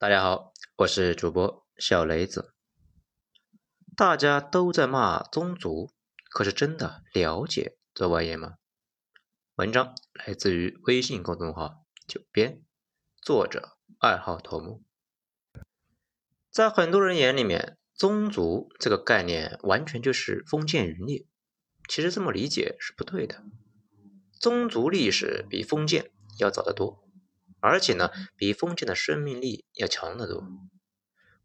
大家好，我是主播小雷子。大家都在骂宗族，可是真的了解这玩意吗？文章来自于微信公众号“九编”，作者二号头目。在很多人眼里面，宗族这个概念完全就是封建余孽。其实这么理解是不对的。宗族历史比封建要早得多。而且呢，比封建的生命力要强得多。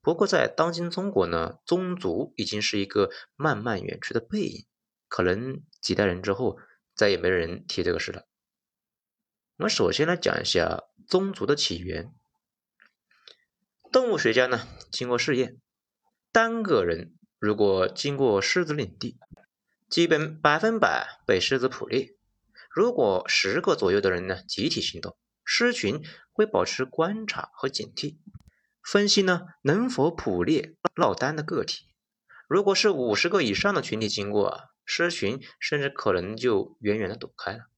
不过在当今中国呢，宗族已经是一个慢慢远去的背影，可能几代人之后再也没人提这个事了。我们首先来讲一下宗族的起源。动物学家呢，经过试验，单个人如果经过狮子领地，基本百分百被狮子捕猎；如果十个左右的人呢，集体行动。狮群会保持观察和警惕，分析呢能否捕猎落单的个体。如果是五十个以上的群体经过啊，狮群甚至可能就远远的躲开了。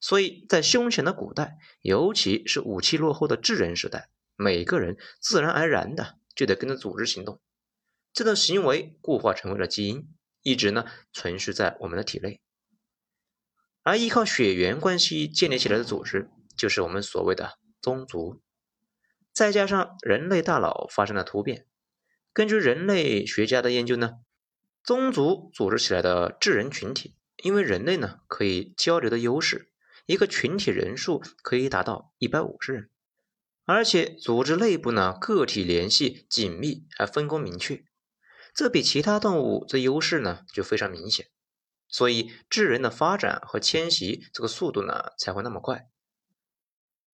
所以在凶险的古代，尤其是武器落后的智人时代，每个人自然而然的就得跟着组织行动，这种行为固化成为了基因，一直呢存续在我们的体内。而依靠血缘关系建立起来的组织。就是我们所谓的宗族，再加上人类大脑发生了突变，根据人类学家的研究呢，宗族组织起来的智人群体，因为人类呢可以交流的优势，一个群体人数可以达到一百五十人，而且组织内部呢个体联系紧密，还分工明确，这比其他动物这优势呢就非常明显，所以智人的发展和迁徙这个速度呢才会那么快。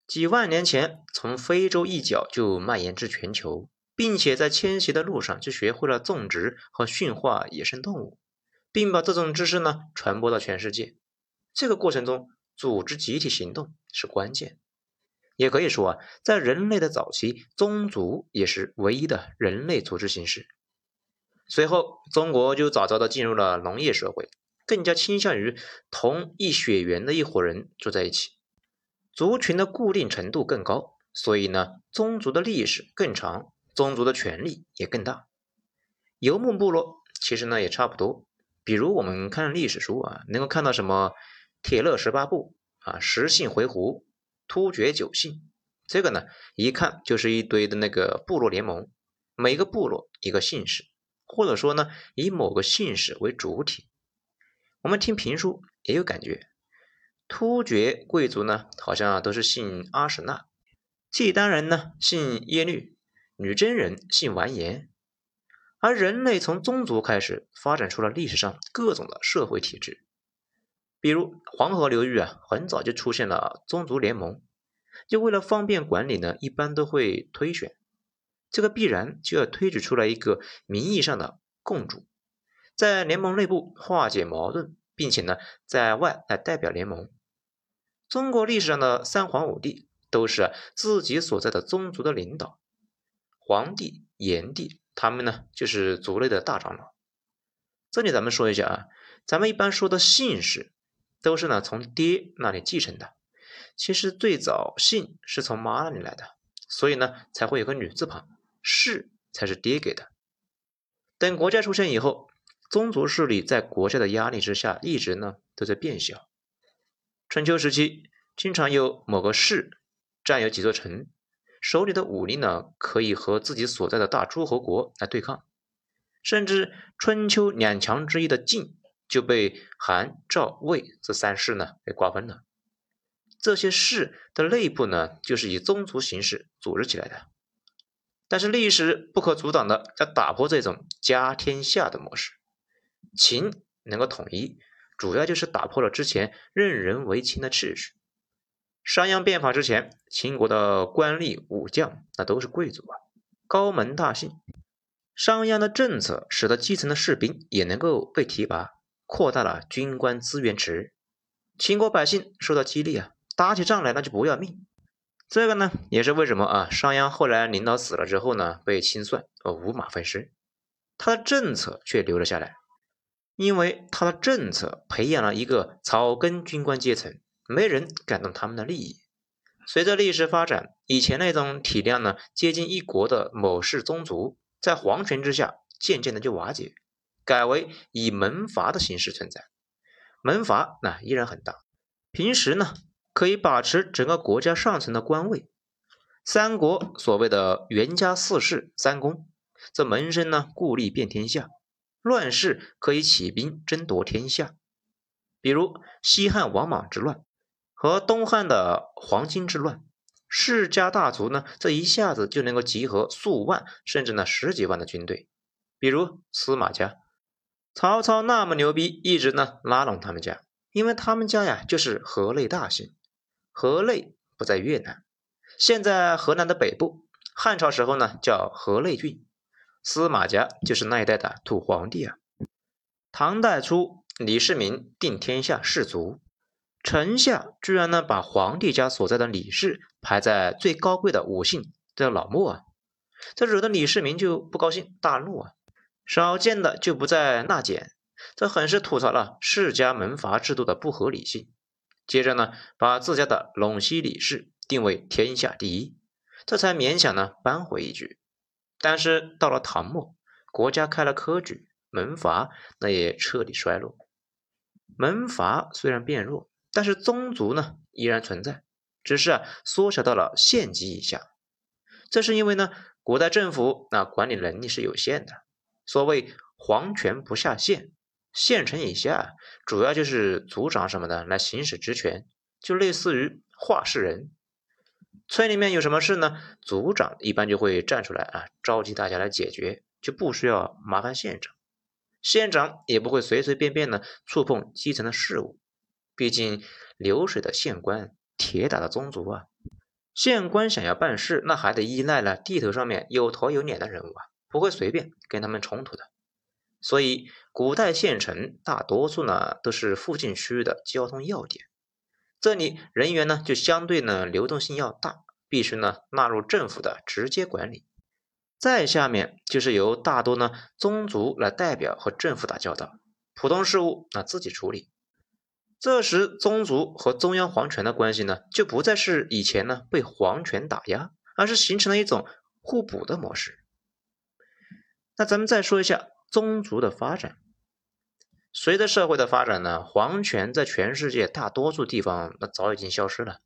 几万年前，从非洲一角就蔓延至全球，并且在迁徙的路上就学会了种植和驯化野生动物，并把这种知识呢传播到全世界。这个过程中，组织集体行动是关键。也可以说啊，在人类的早期，宗族也是唯一的人类组织形式。随后，中国就早早的进入了农业社会，更加倾向于同一血缘的一伙人住在一起。族群的固定程度更高，所以呢，宗族的历史更长，宗族的权力也更大。游牧部落其实呢也差不多，比如我们看历史书啊，能够看到什么铁勒十八部啊，十姓回鹘，突厥九姓，这个呢一看就是一堆的那个部落联盟，每个部落一个姓氏，或者说呢以某个姓氏为主体。我们听评书也有感觉。突厥贵族呢，好像都是姓阿史那；契丹人呢，姓耶律；女真人姓完颜。而人类从宗族开始发展出了历史上各种的社会体制，比如黄河流域啊，很早就出现了宗族联盟。就为了方便管理呢，一般都会推选，这个必然就要推举出来一个名义上的共主，在联盟内部化解矛盾，并且呢，在外来代表联盟。中国历史上的三皇五帝都是自己所在的宗族的领导，皇帝、炎帝，他们呢就是族内的大长老。这里咱们说一下啊，咱们一般说的姓氏都是呢从爹那里继承的，其实最早姓是从妈那里来的，所以呢才会有个女字旁，氏才是爹给的。等国家出现以后，宗族势力在国家的压力之下，一直呢都在变小。春秋时期，经常有某个氏占有几座城，手里的武力呢，可以和自己所在的大诸侯国来对抗。甚至春秋两强之一的晋，就被韩、赵、魏这三氏呢给瓜分了。这些氏的内部呢，就是以宗族形式组织起来的。但是历史不可阻挡的要打破这种家天下的模式，秦能够统一。主要就是打破了之前任人唯亲的秩序。商鞅变法之前，秦国的官吏武将那都是贵族啊，高门大姓。商鞅的政策使得基层的士兵也能够被提拔，扩大了军官资源池。秦国百姓受到激励啊，打起仗来那就不要命。这个呢，也是为什么啊，商鞅后来领导死了之后呢，被清算，呃，五马分尸，他的政策却留了下来。因为他的政策培养了一个草根军官阶层，没人敢动他们的利益，随着历史发展，以前那种体量呢接近一国的某氏宗族，在皇权之下渐渐的就瓦解，改为以门阀的形式存在。门阀那依然很大，平时呢可以把持整个国家上层的官位。三国所谓的袁家四世三公，这门生呢故吏遍天下，乱世可以起兵争夺天下。比如西汉王莽之乱。和东汉的黄巾之乱，世家大族呢，这一下子就能够集合数万甚至呢十几万的军队。比如司马家，曹操那么牛逼，一直呢拉拢他们家，因为他们家呀就是河内大姓。河内不在越南，现在河南的北部。汉朝时候呢叫河内郡，司马家就是那一代的土皇帝啊。唐代初，李世民定天下士族。臣下居然呢把皇帝家所在的李氏排在最高贵的五姓，这老莫啊，这惹得李世民就不高兴，大怒啊，少见的就不再纳谏，这很是吐槽了世家门阀制度的不合理性。接着呢，把自家的陇西李氏定为天下第一，这才勉强呢扳回一局。但是到了唐末，国家开了科举，门阀那也彻底衰落。门阀虽然变弱。但是宗族呢依然存在，只是啊缩小到了县级以下。这是因为呢古代政府那管理能力是有限的，所谓皇权不下县，县城以下主要就是族长什么的来行使职权，就类似于话事人。村里面有什么事呢，族长一般就会站出来啊召集大家来解决，就不需要麻烦县长，县长也不会随随便便的触碰基层的事务。毕竟流水的县官，铁打的宗族啊！县官想要办事，那还得依赖了地头上面有头有脸的人物啊，不会随便跟他们冲突的。所以，古代县城大多数呢都是附近区域的交通要点，这里人员呢就相对呢流动性要大，必须呢纳入政府的直接管理。再下面就是由大多呢宗族来代表和政府打交道，普通事务那自己处理。这时，宗族和中央皇权的关系呢，就不再是以前呢被皇权打压，而是形成了一种互补的模式。那咱们再说一下宗族的发展。随着社会的发展呢，皇权在全世界大多数地方那早已经消失了，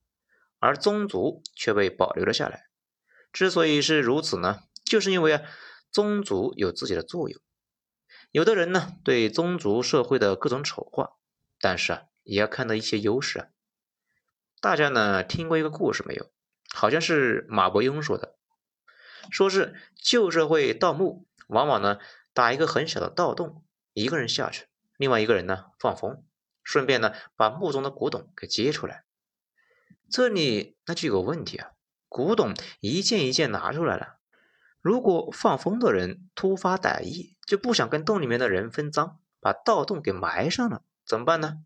而宗族却被保留了下来。之所以是如此呢，就是因为啊，宗族有自己的作用。有的人呢，对宗族社会的各种丑化，但是啊。也要看到一些优势啊！大家呢听过一个故事没有？好像是马伯庸说的，说是旧社会盗墓，往往呢打一个很小的盗洞，一个人下去，另外一个人呢放风，顺便呢把墓中的古董给接出来。这里那就有个问题啊，古董一件一件拿出来了，如果放风的人突发歹意，就不想跟洞里面的人分赃，把盗洞给埋上了，怎么办呢？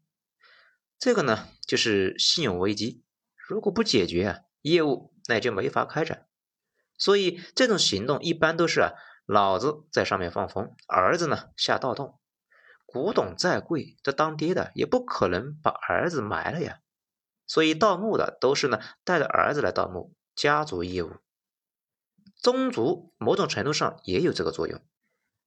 这个呢，就是信用危机。如果不解决啊，业务那也就没法开展。所以这种行动一般都是啊，老子在上面放风，儿子呢下盗洞。古董再贵，这当爹的也不可能把儿子埋了呀。所以盗墓的都是呢带着儿子来盗墓，家族业务。宗族某种程度上也有这个作用，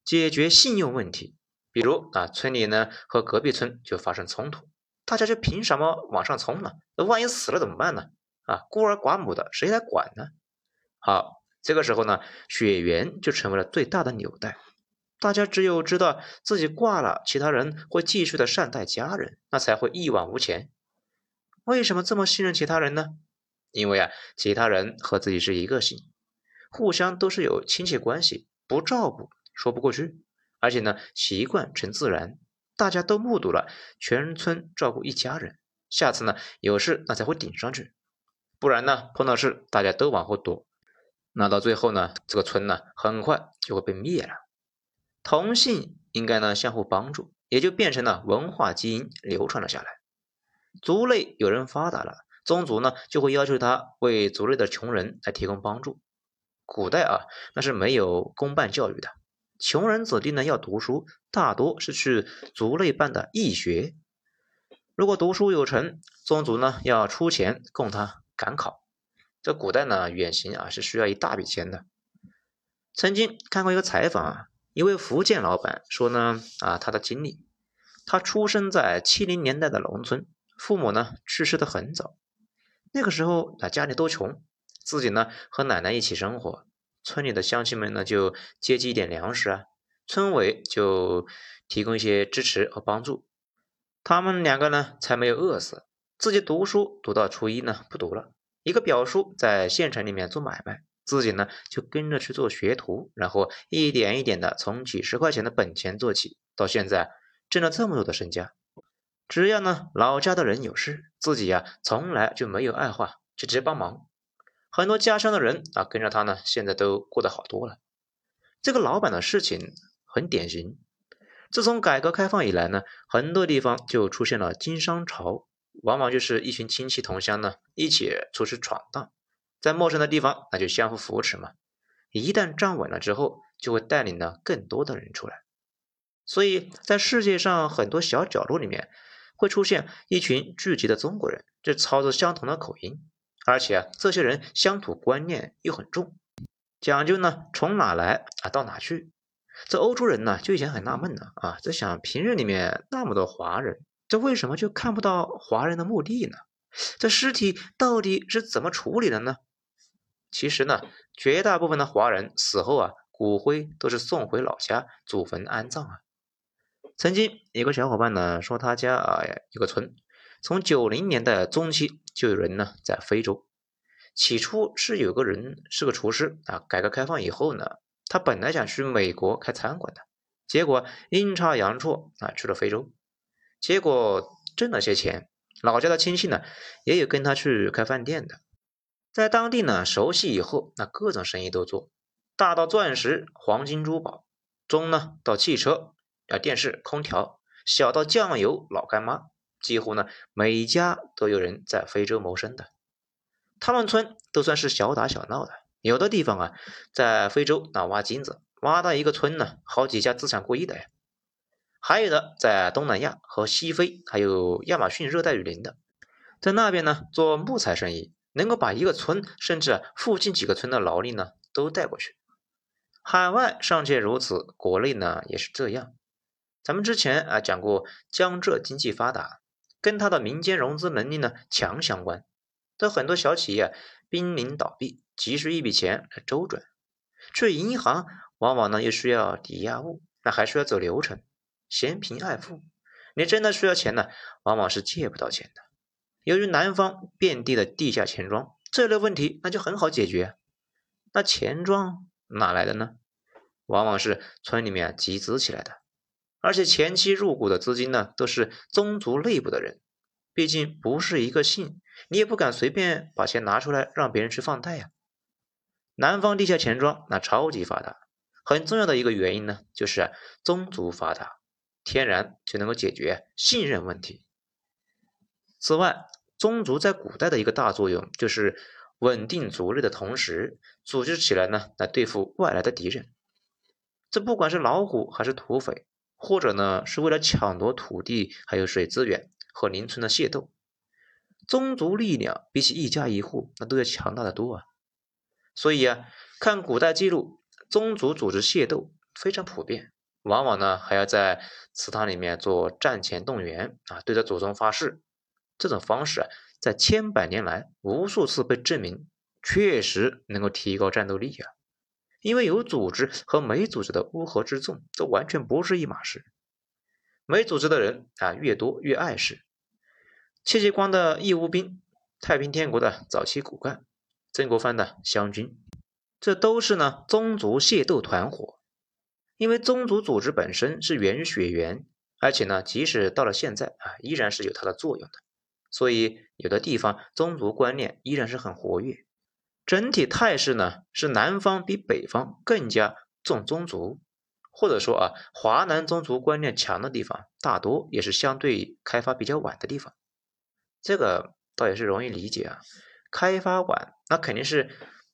解决信用问题。比如啊，村里呢和隔壁村就发生冲突。大家就凭什么往上冲呢？那万一死了怎么办呢？啊，孤儿寡母的谁来管呢？好，这个时候呢，血缘就成为了最大的纽带。大家只有知道自己挂了，其他人会继续的善待家人，那才会一往无前。为什么这么信任其他人呢？因为啊，其他人和自己是一个姓，互相都是有亲戚关系，不照顾说不过去，而且呢，习惯成自然。大家都目睹了全村照顾一家人，下次呢有事那才会顶上去，不然呢碰到事大家都往后躲，那到最后呢这个村呢很快就会被灭了。同姓应该呢相互帮助，也就变成了文化基因流传了下来。族内有人发达了，宗族呢就会要求他为族内的穷人来提供帮助。古代啊那是没有公办教育的。穷人子弟呢要读书，大多是去族内办的义学。如果读书有成，宗族呢要出钱供他赶考。这古代呢，远行啊是需要一大笔钱的。曾经看过一个采访啊，一位福建老板说呢，啊他的经历，他出生在七零年代的农村，父母呢去世的很早，那个时候啊家里都穷，自己呢和奶奶一起生活，村里的乡亲们呢就接济一点粮食啊，村委就提供一些支持和帮助，他们两个呢才没有饿死。自己读书读到初一呢不读了，一个表叔在县城里面做买卖。自己呢就跟着去做学徒，然后一点一点的从几十块钱的本钱做起，到现在挣了这么多的身家。只要呢老家的人有事，自己呀从来就没有爱话，就直接帮忙。很多家乡的人啊跟着他呢，现在都过得好多了。这个老板的事情很典型。自从改革开放以来呢，很多地方就出现了经商潮，往往就是一群亲戚同乡呢一起出去闯荡。在陌生的地方，那就相互扶持嘛。一旦站稳了之后，就会带领呢更多的人出来。所以在世界上很多小角落里面，会出现一群聚集的中国人，这操着相同的口音，而且啊，这些人乡土观念又很重，讲究呢从哪来啊到哪去。这欧洲人呢就以前很纳闷呢啊，在想平日里面那么多华人，这为什么就看不到华人的墓地呢？这尸体到底是怎么处理的呢？其实呢，绝大部分的华人死后啊，骨灰都是送回老家祖坟安葬啊。曾经有个小伙伴呢说，他家啊有个村，从九零年代中期就有人呢在非洲。起初是有个人是个厨师啊，改革开放以后呢，他本来想去美国开餐馆的，结果阴差阳错啊去了非洲，结果挣了些钱。老家的亲戚呢，也有跟他去开饭店的，在当地呢熟悉以后，那各种生意都做，大到钻石、黄金、珠宝，中呢到汽车、啊电视、空调，小到酱油、老干妈，几乎呢每家都有人在非洲谋生的。他们村都算是小打小闹的，有的地方啊在非洲那挖金子，挖到一个村呢，好几家资产过亿的呀。还有的在东南亚和西非，还有亚马逊热带雨林的，在那边呢做木材生意，能够把一个村甚至附近几个村的劳力呢都带过去。海外尚且如此，国内呢也是这样。咱们之前啊讲过，江浙经济发达，跟它的民间融资能力呢强相关。但很多小企业濒临倒闭，急需一笔钱来周转，去银行往往呢又需要抵押物，那还需要走流程。嫌贫爱富，你真的需要钱呢，往往是借不到钱的。由于南方遍地的地下钱庄，这类问题那就很好解决。那钱庄哪来的呢？往往是村里面集资起来的，而且前期入股的资金呢，都是宗族内部的人。毕竟不是一个姓，你也不敢随便把钱拿出来让别人去放贷呀。南方地下钱庄那超级发达，很重要的一个原因呢，就是宗族发达。天然就能够解决信任问题。此外，宗族在古代的一个大作用就是稳定族内的同时，组织起来呢来对付外来的敌人。这不管是老虎还是土匪，或者呢是为了抢夺土地还有水资源和邻村的械斗，宗族力量比起一家一户那都要强大的多啊。所以啊，看古代记录，宗族组织械斗非常普遍。往往呢还要在祠堂里面做战前动员啊，对着祖宗发誓。这种方式啊，在千百年来无数次被证明，确实能够提高战斗力啊。因为有组织和没组织的乌合之众，这完全不是一码事。没组织的人啊越多越碍事。戚继光的义乌兵，太平天国的早期骨干，曾国藩的湘军，这都是呢宗族械斗团伙。因为宗族组织本身是源于血缘，而且呢，即使到了现在啊，依然是有它的作用的。所以有的地方宗族观念依然是很活跃。整体态势呢，是南方比北方更加重宗族，或者说啊，华南宗族观念强的地方，大多也是相对开发比较晚的地方。这个倒也是容易理解啊，开发晚，那肯定是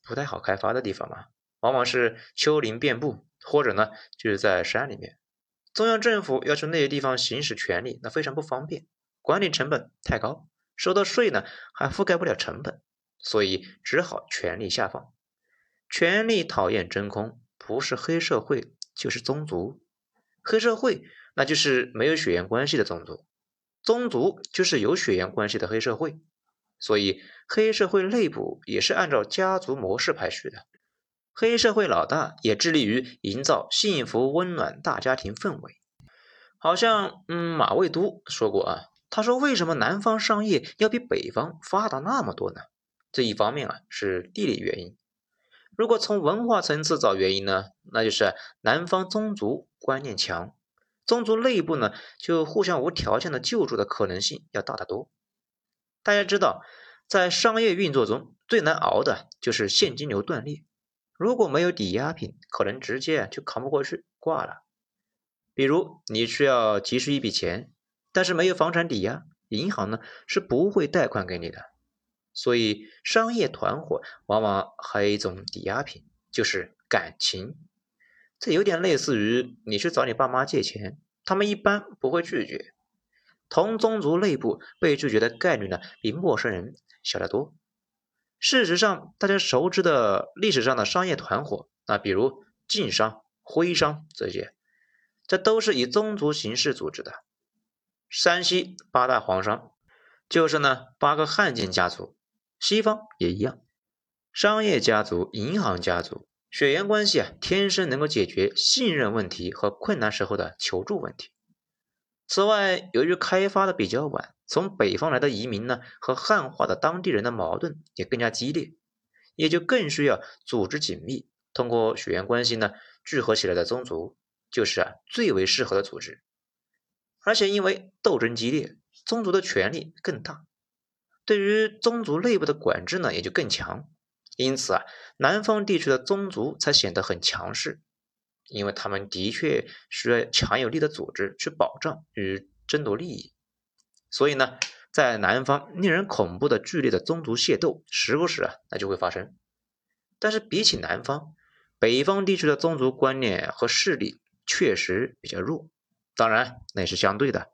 不太好开发的地方嘛，往往是丘陵遍布。或者呢，就是在山里面，中央政府要去那些地方行使权力，那非常不方便，管理成本太高，收的税呢还覆盖不了成本，所以只好权力下放。权力讨厌真空，不是黑社会就是宗族。黑社会那就是没有血缘关系的宗族，宗族就是有血缘关系的黑社会。所以黑社会内部也是按照家族模式排序的。黑社会老大也致力于营造幸福温暖大家庭氛围。好像嗯，马未都说过啊，他说为什么南方商业要比北方发达那么多呢？这一方面啊是地理原因。如果从文化层次找原因呢，那就是南方宗族观念强，宗族内部呢就互相无条件的救助的可能性要大得多。大家知道，在商业运作中最难熬的就是现金流断裂。如果没有抵押品，可能直接就扛不过去挂了。比如你需要急需一笔钱，但是没有房产抵押，银行呢是不会贷款给你的。所以商业团伙往往还有一种抵押品，就是感情。这有点类似于你去找你爸妈借钱，他们一般不会拒绝。同宗族内部被拒绝的概率呢，比陌生人小得多。事实上，大家熟知的历史上的商业团伙，那比如晋商、徽商这些，这都是以宗族形式组织的。山西八大皇商就是呢八个汉奸家族，西方也一样。商业家族、银行家族，血缘关系啊，天生能够解决信任问题和困难时候的求助问题。此外，由于开发的比较晚，从北方来的移民呢和汉化的当地人的矛盾也更加激烈，也就更需要组织紧密、通过血缘关系呢聚合起来的宗族，就是啊最为适合的组织。而且因为斗争激烈，宗族的权力更大，对于宗族内部的管制呢也就更强。因此啊，南方地区的宗族才显得很强势。因为他们的确需要强有力的组织去保障与争夺利益，所以呢，在南方令人恐怖的剧烈的宗族械斗时不时啊，那就会发生。但是比起南方，北方地区的宗族观念和势力确实比较弱，当然那也是相对的。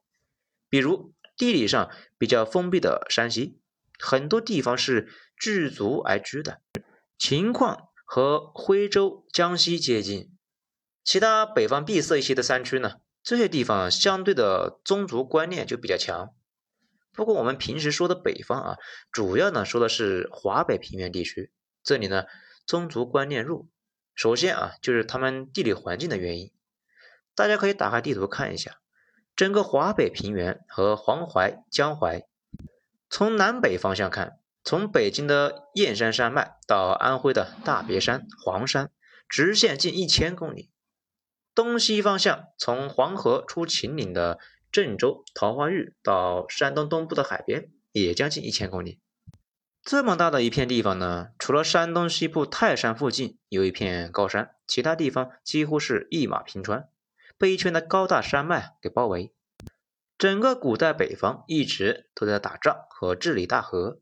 比如地理上比较封闭的山西，很多地方是聚族而居的，情况和徽州、江西接近。其他北方闭塞一些的山区呢，这些地方相对的宗族观念就比较强。不过我们平时说的北方啊，主要呢说的是华北平原地区，这里呢宗族观念弱。首先啊，就是他们地理环境的原因。大家可以打开地图看一下，整个华北平原和黄淮、江淮，从南北方向看，从北京的燕山山脉到安徽的大别山、黄山，直线近一千公里。东西方向，从黄河出秦岭的郑州、桃花峪到山东东部的海边，也将近一千公里。这么大的一片地方呢，除了山东西部泰山附近有一片高山，其他地方几乎是一马平川，被一圈的高大山脉给包围。整个古代北方一直都在打仗和治理大河，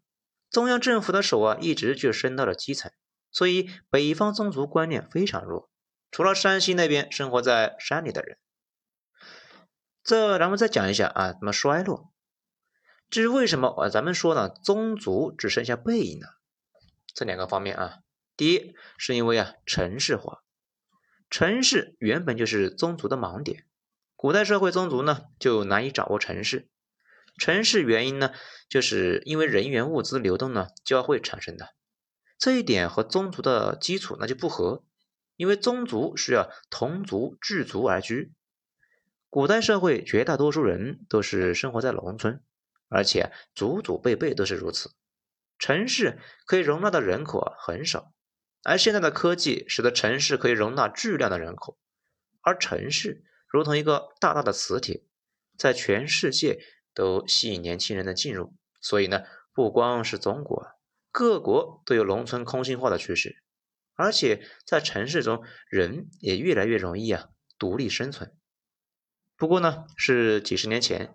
中央政府的手啊，一直就伸到了基层，所以北方宗族观念非常弱。除了山西那边生活在山里的人，这咱们再讲一下啊，怎么衰落？至于为什么啊，咱们说呢，宗族只剩下背影呢？这两个方面啊，第一是因为啊，城市化，城市原本就是宗族的盲点，古代社会宗族呢就难以掌握城市，城市原因呢，就是因为人员物资流动呢交汇产生的，这一点和宗族的基础那就不合。因为宗族需要同族聚族而居，古代社会绝大多数人都是生活在农村，而且祖祖辈辈都是如此。城市可以容纳的人口很少，而现在的科技使得城市可以容纳巨量的人口，而城市如同一个大大的磁铁，在全世界都吸引年轻人的进入。所以呢，不光是中国，各国都有农村空心化的趋势。而且在城市中，人也越来越容易啊独立生存。不过呢，是几十年前，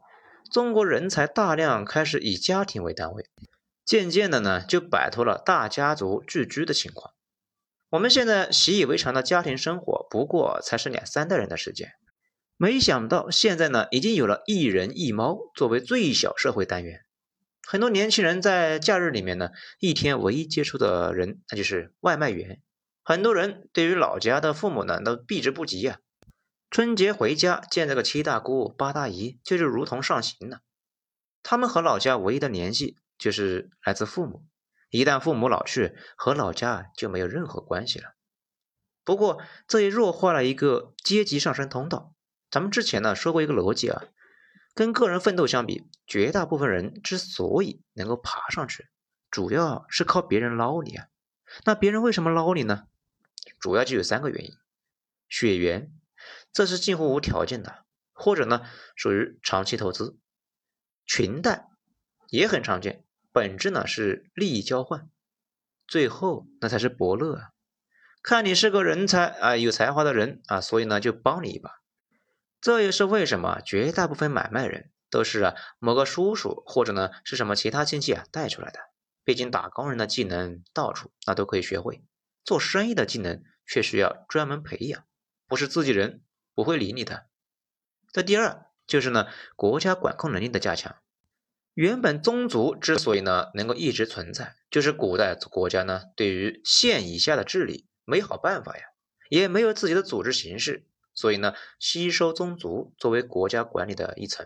中国人才大量开始以家庭为单位，渐渐的呢就摆脱了大家族聚居的情况。我们现在习以为常的家庭生活，不过才是两三代人的时间。没想到现在呢，已经有了一人一猫作为最小社会单元。很多年轻人在假日里面呢，一天唯一接触的人那就是外卖员。很多人对于老家的父母呢，都避之不及呀。春节回家见这个七大姑八大姨，就是如同上刑了。他们和老家唯一的联系就是来自父母，一旦父母老去，和老家就没有任何关系了。不过这也弱化了一个阶级上升通道。咱们之前呢说过一个逻辑啊，跟个人奋斗相比，绝大部分人之所以能够爬上去，主要是靠别人捞你啊。那别人为什么捞你呢？主要就有三个原因：血缘，这是近乎无条件的，或者呢属于长期投资；裙带也很常见，本质呢是利益交换；最后那才是伯乐啊，看你是个人才啊，有才华的人啊，所以呢就帮你一把。这也是为什么绝大部分买卖人都是啊某个叔叔或者呢是什么其他亲戚啊带出来的。毕竟打工人的技能到处那都可以学会，做生意的技能却需要专门培养，不是自己人不会理你的。这第二就是呢国家管控能力的加强。原本宗族之所以呢能够一直存在，就是古代国家呢对于县以下的治理没好办法呀，也没有自己的组织形式，所以呢吸收宗族作为国家管理的一层。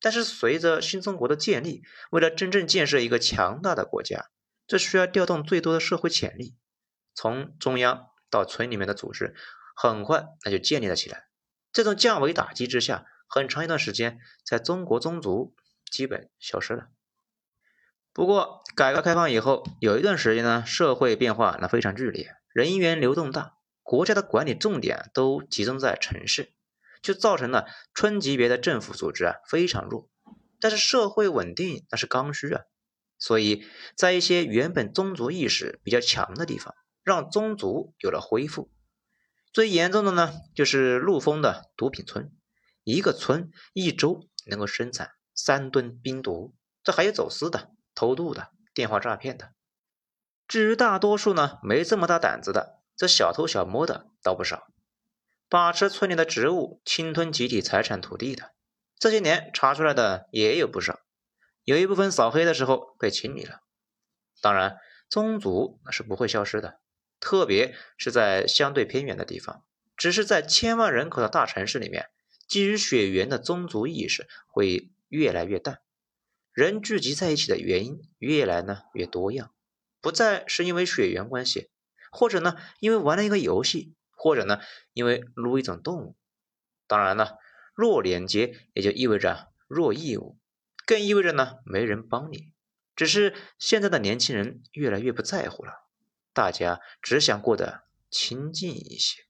但是随着新中国的建立，为了真正建设一个强大的国家，这需要调动最多的社会潜力，从中央到村里面的组织，很快那就建立了起来。这种降维打击之下，很长一段时间，在中国宗族基本消失了。不过改革开放以后，有一段时间呢，社会变化那非常剧烈，人员流动大，国家的管理重点都集中在城市。就造成了村级别的政府组织啊非常弱，但是社会稳定那是刚需啊，所以在一些原本宗族意识比较强的地方，让宗族有了恢复。最严重的呢就是陆丰的毒品村，一个村一周能够生产三吨冰毒，这还有走私的、偷渡的、电话诈骗的。至于大多数呢没这么大胆子的，这小偷小摸的倒不少。把持村里的职务、侵吞集体财产土地的，这些年查出来的也有不少，有一部分扫黑的时候被清理了。当然，宗族那是不会消失的，特别是在相对偏远的地方。只是在千万人口的大城市里面，基于血缘的宗族意识会越来越淡，人聚集在一起的原因越来呢越多样，不再是因为血缘关系，或者呢因为玩了一个游戏。或者呢，因为撸一种动物，当然了，弱连接也就意味着弱义务，更意味着呢没人帮你。只是现在的年轻人越来越不在乎了，大家只想过得清静一些。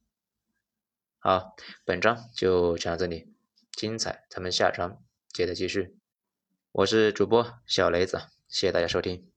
好，本章就讲到这里，精彩咱们下章接着继续。我是主播小雷子，谢谢大家收听。